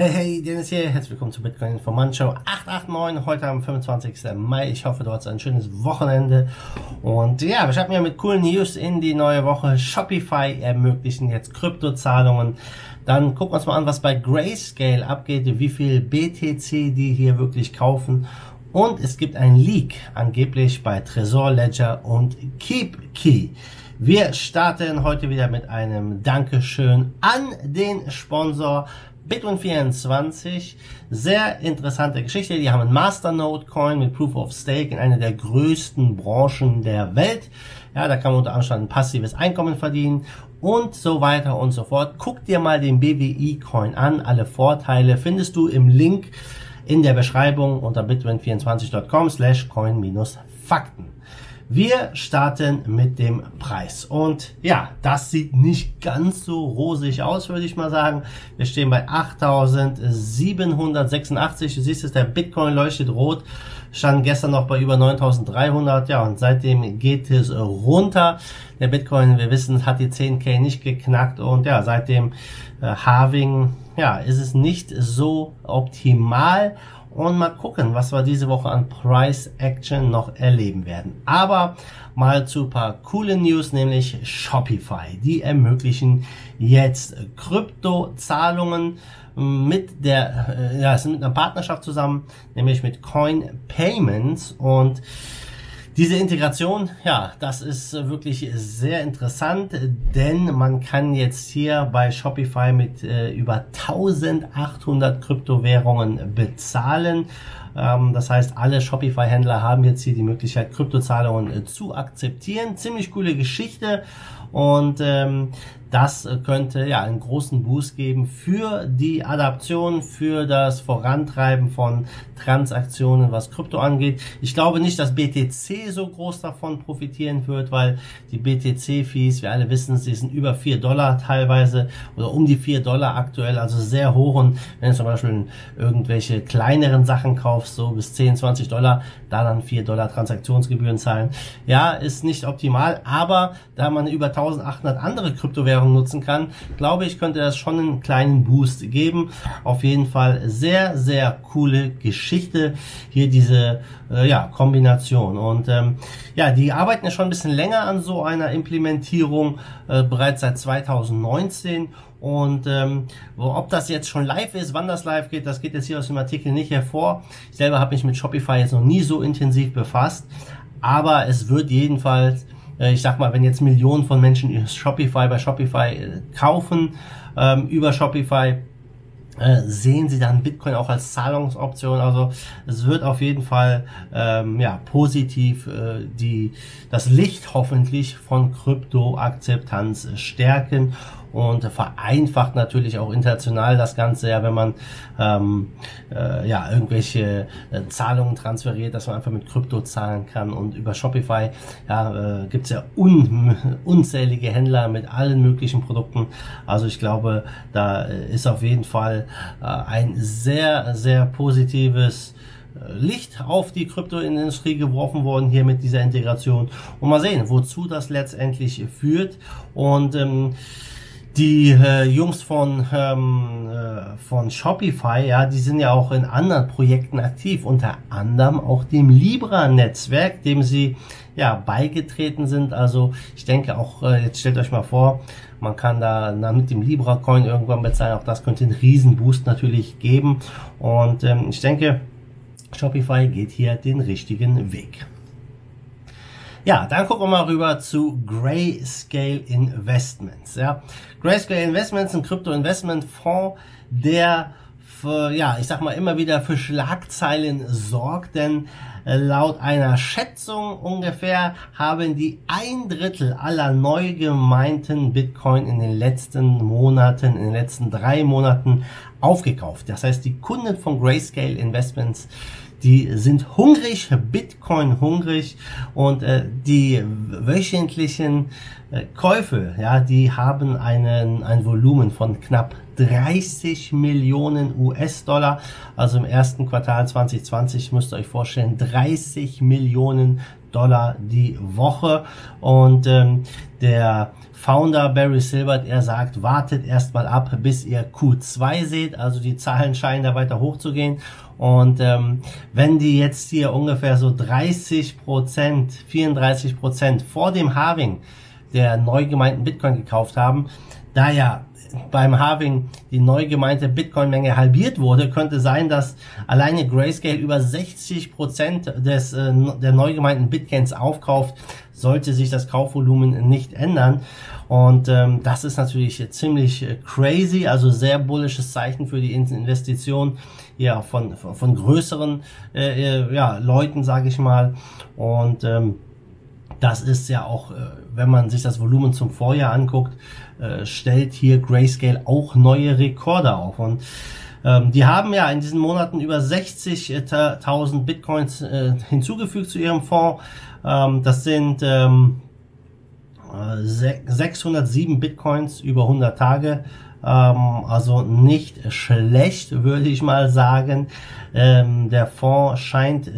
Hey, hey, Dennis hier. Herzlich willkommen zu Bitcoin Informant Show 889. Heute am 25. Mai. Ich hoffe, du hast ein schönes Wochenende. Und ja, wir starten ja mit coolen News in die neue Woche. Shopify ermöglichen jetzt Kryptozahlungen. Dann gucken wir uns mal an, was bei Grayscale abgeht, wie viel BTC die hier wirklich kaufen. Und es gibt ein Leak angeblich bei Trezor Ledger und KeepKey. Wir starten heute wieder mit einem Dankeschön an den Sponsor Bitcoin24, sehr interessante Geschichte. Die haben einen Masternode Coin mit Proof of Stake in einer der größten Branchen der Welt. Ja, da kann man unter anderem ein passives Einkommen verdienen und so weiter und so fort. Guck dir mal den BWI Coin an. Alle Vorteile findest du im Link in der Beschreibung unter bitcoin24.com slash coin-fakten. Wir starten mit dem Preis. Und ja, das sieht nicht ganz so rosig aus, würde ich mal sagen. Wir stehen bei 8.786. Du siehst es, der Bitcoin leuchtet rot. Stand gestern noch bei über 9.300. Ja, und seitdem geht es runter. Der Bitcoin, wir wissen, hat die 10k nicht geknackt. Und ja, seitdem äh, Halving, ja, ist es nicht so optimal und mal gucken, was wir diese Woche an Price Action noch erleben werden. Aber mal zu paar coolen News, nämlich Shopify. Die ermöglichen jetzt Kryptozahlungen mit der, äh, ja, sind mit einer Partnerschaft zusammen, nämlich mit Coin Payments und diese Integration, ja, das ist wirklich sehr interessant, denn man kann jetzt hier bei Shopify mit äh, über 1800 Kryptowährungen bezahlen. Ähm, das heißt, alle Shopify-Händler haben jetzt hier die Möglichkeit, Kryptozahlungen äh, zu akzeptieren. Ziemlich coole Geschichte. Und ähm, das könnte ja einen großen Boost geben für die Adaption, für das Vorantreiben von Transaktionen, was Krypto angeht. Ich glaube nicht, dass BTC so groß davon profitieren wird, weil die BTC-Fees, wir alle wissen, sie sind über 4 Dollar teilweise oder um die 4 Dollar aktuell, also sehr hoch. Und wenn du zum Beispiel irgendwelche kleineren Sachen kaufst, so bis 10, 20 Dollar, da dann 4 Dollar Transaktionsgebühren zahlen, ja, ist nicht optimal, aber da man über 1800 andere Kryptowährungen Währung nutzen kann, glaube ich, könnte das schon einen kleinen Boost geben. Auf jeden Fall sehr, sehr coole Geschichte. Hier diese äh, ja, Kombination. Und ähm, ja, die arbeiten ja schon ein bisschen länger an so einer Implementierung, äh, bereits seit 2019. Und ähm, ob das jetzt schon live ist, wann das live geht, das geht jetzt hier aus dem Artikel nicht hervor. Ich selber habe mich mit Shopify jetzt noch nie so intensiv befasst. Aber es wird jedenfalls äh, ich sag mal, wenn jetzt Millionen von Menschen Shopify bei Shopify äh, kaufen, ähm, über Shopify, äh, sehen sie dann Bitcoin auch als Zahlungsoption. Also es wird auf jeden Fall ähm, ja positiv äh, die das Licht hoffentlich von Kryptoakzeptanz stärken und vereinfacht natürlich auch international das Ganze, ja, wenn man ähm, äh, ja irgendwelche äh, Zahlungen transferiert, dass man einfach mit Krypto zahlen kann. Und über Shopify ja, äh, gibt ja un unzählige Händler mit allen möglichen Produkten. Also ich glaube, da ist auf jeden Fall äh, ein sehr, sehr positives äh, Licht auf die Kryptoindustrie geworfen worden hier mit dieser Integration. Und mal sehen, wozu das letztendlich führt. Und ähm, die äh, Jungs von, ähm, äh, von Shopify, ja, die sind ja auch in anderen Projekten aktiv, unter anderem auch dem Libra-Netzwerk, dem sie ja beigetreten sind. Also ich denke auch, äh, jetzt stellt euch mal vor, man kann da na, mit dem Libra-Coin irgendwann bezahlen. Auch das könnte einen Riesenboost natürlich geben. Und ähm, ich denke, Shopify geht hier den richtigen Weg. Ja, dann gucken wir mal rüber zu Grayscale Investments. Ja, Grayscale Investments, ein Krypto-Investment-Fonds, der für, ja, ich sag mal, immer wieder für Schlagzeilen sorgt, denn äh, laut einer Schätzung ungefähr haben die ein Drittel aller neu gemeinten Bitcoin in den letzten Monaten, in den letzten drei Monaten aufgekauft. Das heißt, die Kunden von Grayscale Investments die sind hungrig, Bitcoin hungrig und äh, die wöchentlichen äh, Käufe, ja, die haben einen, ein Volumen von knapp 30 Millionen US-Dollar. Also im ersten Quartal 2020 müsst ihr euch vorstellen, 30 Millionen Dollar die Woche. Und ähm, der Founder Barry Silbert, er sagt, wartet erstmal ab, bis ihr Q2 seht. Also die Zahlen scheinen da weiter hochzugehen. Und ähm, wenn die jetzt hier ungefähr so 30 Prozent, 34 Prozent vor dem Halving der neu gemeinten Bitcoin gekauft haben, da ja beim Halving die neu gemeinte Bitcoin-Menge halbiert wurde, könnte sein, dass alleine Grayscale über 60 Prozent des äh, der neu gemeinten Bitcoins aufkauft, sollte sich das Kaufvolumen nicht ändern. Und ähm, das ist natürlich ziemlich äh, crazy, also sehr bullisches Zeichen für die Investition ja von von, von größeren äh, äh ja, Leuten, sage ich mal. Und ähm, das ist ja auch, äh, wenn man sich das Volumen zum Vorjahr anguckt, äh, stellt hier Grayscale auch neue Rekorde auf. Und ähm, die haben ja in diesen Monaten über 60.000 Bitcoins äh, hinzugefügt zu ihrem Fonds. Ähm, das sind ähm, 607 Bitcoins über 100 Tage. Ähm, also nicht schlecht, würde ich mal sagen. Ähm, der Fonds scheint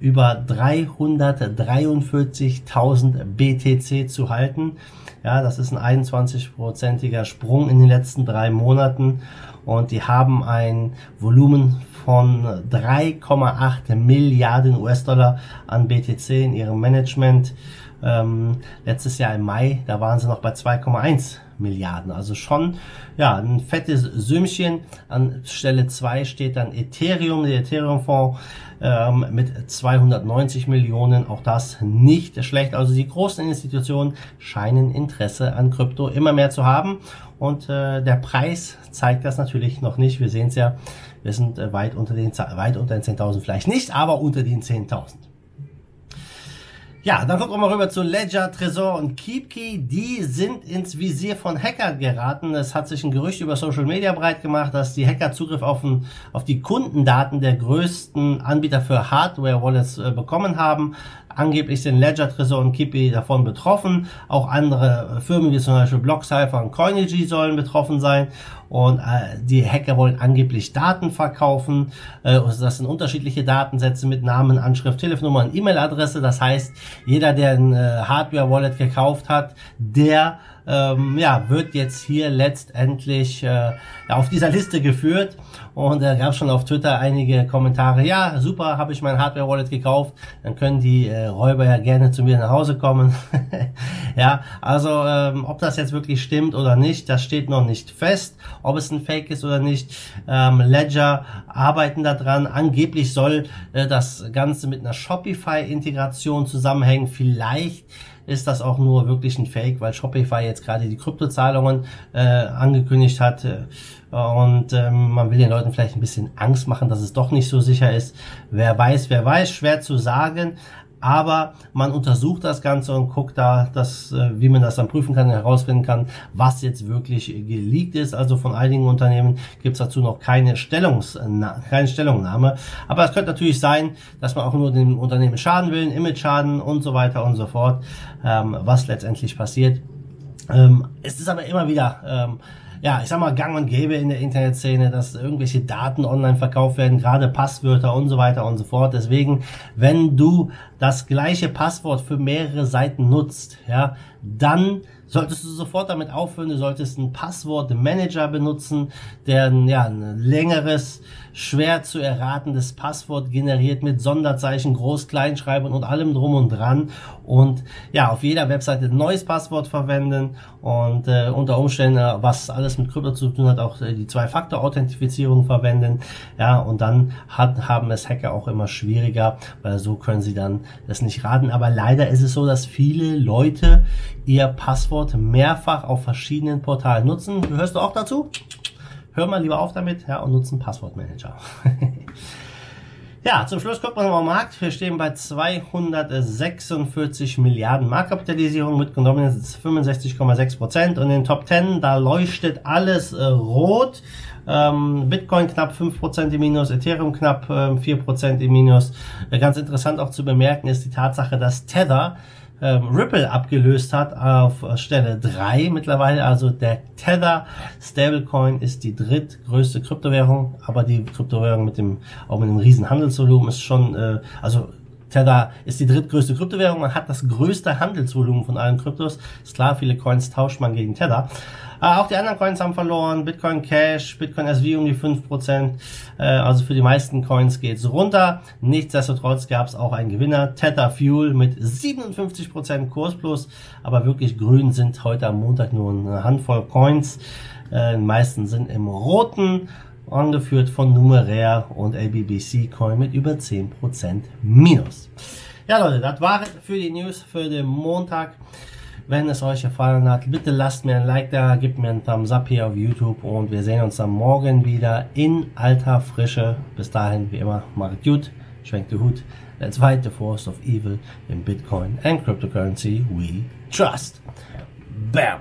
über 343.000 BTC zu halten. Ja, das ist ein 21-prozentiger Sprung in den letzten drei Monaten und die haben ein Volumen von 3,8 Milliarden US-Dollar an BTC in ihrem Management. Ähm, letztes Jahr im Mai, da waren sie noch bei 2,1 Milliarden. Also schon ja ein fettes Sümmchen. An Stelle 2 steht dann Ethereum, der Ethereum-Fonds ähm, mit 290 Millionen. Auch das nicht schlecht. Also die großen Institutionen scheinen Interesse an Krypto immer mehr zu haben. Und äh, der Preis zeigt das natürlich noch nicht. Wir sehen es ja, wir sind äh, weit unter den weit unter den 10.000 vielleicht nicht, aber unter den 10.000. Ja, dann gucken wir mal rüber zu Ledger, Trezor und KeepKey. Die sind ins Visier von Hackern geraten. Es hat sich ein Gerücht über Social Media breit gemacht, dass die Hacker Zugriff auf, ein, auf die Kundendaten der größten Anbieter für Hardware-Wallets äh, bekommen haben. Angeblich sind Ledger, Trezor und Kippy davon betroffen. Auch andere Firmen wie zum Beispiel BlockCypher und Coinigy sollen betroffen sein. Und äh, die Hacker wollen angeblich Daten verkaufen. Äh, das sind unterschiedliche Datensätze mit Namen, Anschrift, Telefonnummer und E-Mail-Adresse. Das heißt, jeder, der ein äh, Hardware-Wallet gekauft hat, der ähm, ja, wird jetzt hier letztendlich äh, auf dieser Liste geführt. Und da gab schon auf Twitter einige Kommentare, ja, super, habe ich mein Hardware-Wallet gekauft, dann können die äh, Räuber ja gerne zu mir nach Hause kommen. ja, also ähm, ob das jetzt wirklich stimmt oder nicht, das steht noch nicht fest, ob es ein Fake ist oder nicht. Ähm, Ledger arbeiten daran. Angeblich soll äh, das Ganze mit einer Shopify-Integration zusammenhängen. Vielleicht ist das auch nur wirklich ein Fake, weil Shopify jetzt gerade die Kryptozahlungen äh, angekündigt hat. Und ähm, man will den Leuten vielleicht ein bisschen Angst machen, dass es doch nicht so sicher ist. Wer weiß, wer weiß, schwer zu sagen aber man untersucht das Ganze und guckt da, dass, äh, wie man das dann prüfen kann, herausfinden kann, was jetzt wirklich geleakt ist. Also von einigen Unternehmen gibt es dazu noch keine, Stellungs keine Stellungnahme. Aber es könnte natürlich sein, dass man auch nur dem Unternehmen schaden will, Image schaden und so weiter und so fort, ähm, was letztendlich passiert. Ähm, es ist aber immer wieder ähm, ja, ich sag mal, gang und gäbe in der Internetszene, dass irgendwelche Daten online verkauft werden, gerade Passwörter und so weiter und so fort. Deswegen, wenn du das gleiche Passwort für mehrere Seiten nutzt, ja, dann solltest du sofort damit aufhören. Du solltest einen Passwortmanager benutzen, der ja, ein längeres, schwer zu erratendes Passwort generiert mit Sonderzeichen, Groß-, Kleinschreibern und allem drum und dran. Und ja, auf jeder Webseite ein neues Passwort verwenden und äh, unter Umständen, äh, was alles mit Krypto zu tun hat, auch äh, die Zwei-Faktor-Authentifizierung verwenden. Ja, und dann hat, haben es Hacker auch immer schwieriger, weil so können sie dann das nicht raten. Aber leider ist es so, dass viele Leute ihr Passwort mehrfach auf verschiedenen Portalen nutzen. Hörst du auch dazu? Hör mal lieber auf damit ja, und nutze einen Passwortmanager. ja, zum Schluss guckt man mal am Markt. Wir stehen bei 246 Milliarden Marktkapitalisierung mit Dominance 65,6 Prozent und in den Top 10, da leuchtet alles äh, rot. Ähm, Bitcoin knapp 5% im Minus, Ethereum knapp äh, 4% im Minus. Äh, ganz interessant auch zu bemerken ist die Tatsache, dass Tether ähm, Ripple abgelöst hat auf Stelle 3 mittlerweile. Also der Tether Stablecoin ist die drittgrößte Kryptowährung, aber die Kryptowährung mit dem auch mit einem riesen Handelsvolumen ist schon, äh, also Tether ist die drittgrößte Kryptowährung, man hat das größte Handelsvolumen von allen Kryptos. Ist klar, viele Coins tauscht man gegen Tether. Äh, auch die anderen Coins haben verloren. Bitcoin Cash, Bitcoin SV um die 5%. Äh, also für die meisten Coins geht's runter. Nichtsdestotrotz gab es auch einen Gewinner. Tether Fuel mit 57% Kursplus. Aber wirklich grün sind heute am Montag nur eine Handvoll Coins. Äh, die meisten sind im roten angeführt von Numeraire und LBBC Coin mit über 10% Minus. Ja Leute, das war für die News für den Montag. Wenn es euch gefallen hat, bitte lasst mir ein Like da, gebt mir einen Thumbs up hier auf YouTube und wir sehen uns dann morgen wieder in alter Frische. Bis dahin, wie immer, macht gut, schwenkt den Hut. Let's fight the force of evil in Bitcoin and cryptocurrency we trust. Bam!